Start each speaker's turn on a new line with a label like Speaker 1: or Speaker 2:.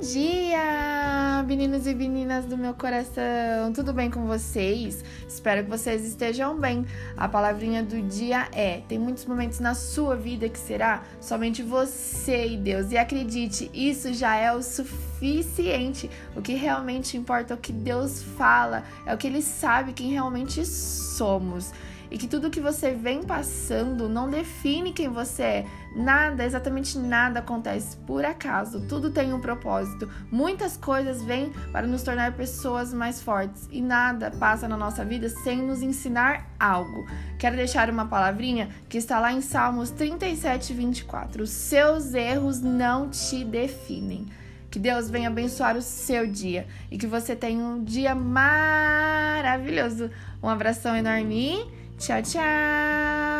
Speaker 1: dia! Meninos e meninas do meu coração! Tudo bem com vocês? Espero que vocês estejam bem. A palavrinha do dia é: tem muitos momentos na sua vida que será somente você e Deus. E acredite, isso já é o suficiente. O que realmente importa é o que Deus fala, é o que Ele sabe quem realmente somos e que tudo que você vem passando não define quem você é. Nada, exatamente nada acontece por acaso. Tudo tem um propósito. Muitas coisas vêm para nos tornar pessoas mais fortes e nada passa na nossa vida sem nos ensinar algo. Quero deixar uma palavrinha que está lá em Salmos 37, 24. Os seus erros não te definem. Que Deus venha abençoar o seu dia e que você tenha um dia maravilhoso. Um abração enorme Tchau, tchau!